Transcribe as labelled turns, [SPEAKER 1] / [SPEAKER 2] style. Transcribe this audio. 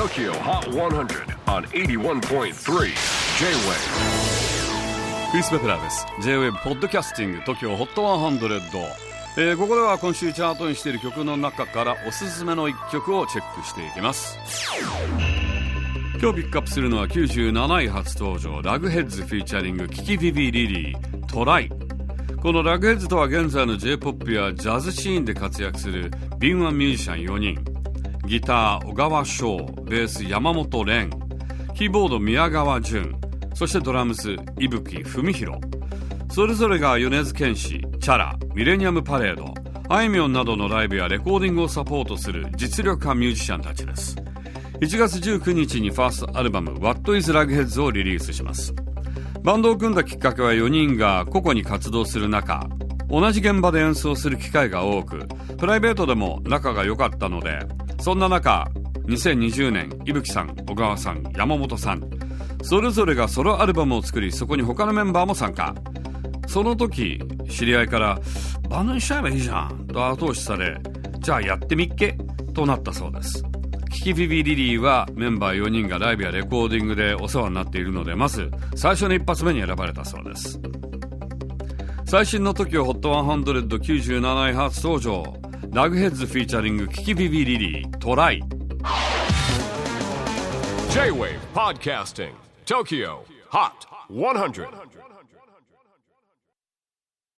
[SPEAKER 1] TOKYO HOT 100 on 81.3 J-WAVE
[SPEAKER 2] クリス・ベプラーです。J-WAVE ポッドキャスティング TOKYO HOT 100、えー、ここでは今週チャートにしている曲の中からおすすめの一曲をチェックしていきます。今日ピックアップするのは97位初登場ラグヘッズフィーチャリングキキビビリリートライこのラグヘッズとは現在の J-POP やジャズシーンで活躍する敏腕ミュージシャン4人ギター小川翔ベース山本蓮キーボード宮川淳そしてドラムス伊吹文弘それぞれが米津玄師チャラミレニアムパレードあいみょんなどのライブやレコーディングをサポートする実力派ミュージシャンたちです。1月19日にファーストアルバム What is Ragheads をリリースします。バンドを組んだきっかけは4人が個々に活動する中同じ現場で演奏する機会が多くプライベートでも仲が良かったのでそんな中2020年伊吹さん小川さん山本さんそれぞれがソロアルバムを作りそこに他のメンバーも参加。その時知り合いから「バンドにしちゃえばいいじゃん」と後押しされ「じゃあやってみっけ」となったそうです。キキビビリリーはメンバー4人がライブやレコーディングでお世話になっているのでまず最初の一発目に選ばれたそうです。最新の TOKIOHOT10097 位初登場。ラグヘッズフィーチャリングキキビビリリートライ
[SPEAKER 1] J-WAVE PODCASTING TOKYO HOT 100